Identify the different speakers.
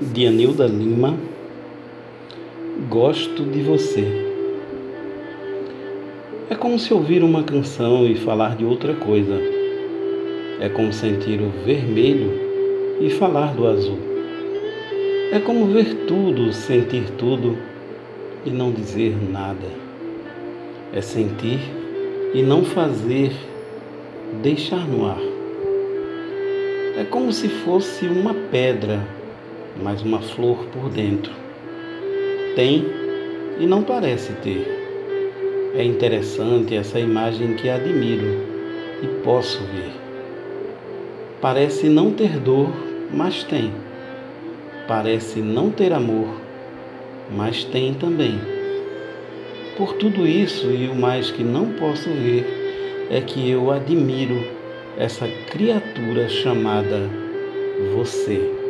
Speaker 1: de Anilda Lima, Gosto de Você. É como se ouvir uma canção e falar de outra coisa. É como sentir o vermelho e falar do azul. É como ver tudo, sentir tudo e não dizer nada. É sentir e não fazer, deixar no ar. É como se fosse uma pedra mas uma flor por dentro. Tem e não parece ter. É interessante essa imagem que admiro e posso ver. Parece não ter dor, mas tem. Parece não ter amor, mas tem também. Por tudo isso e o mais que não posso ver, é que eu admiro essa criatura chamada você.